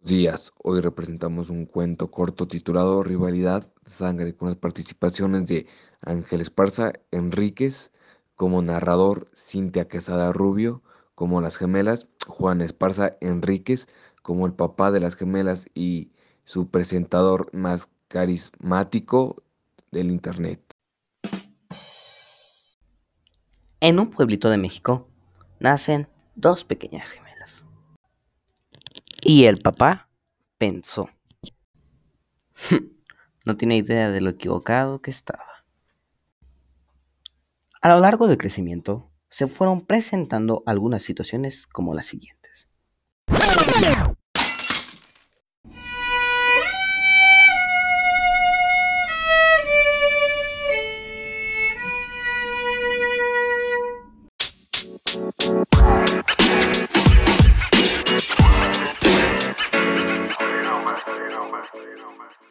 días. Hoy representamos un cuento corto titulado Rivalidad Sangre con las participaciones de Ángel Esparza Enríquez como narrador, Cintia Quesada Rubio como las gemelas, Juan Esparza Enríquez como el papá de las gemelas y su presentador más carismático del internet. En un pueblito de México nacen dos pequeñas gemelas. Y el papá pensó. no tiene idea de lo equivocado que estaba. A lo largo del crecimiento se fueron presentando algunas situaciones como las siguientes. you know, man.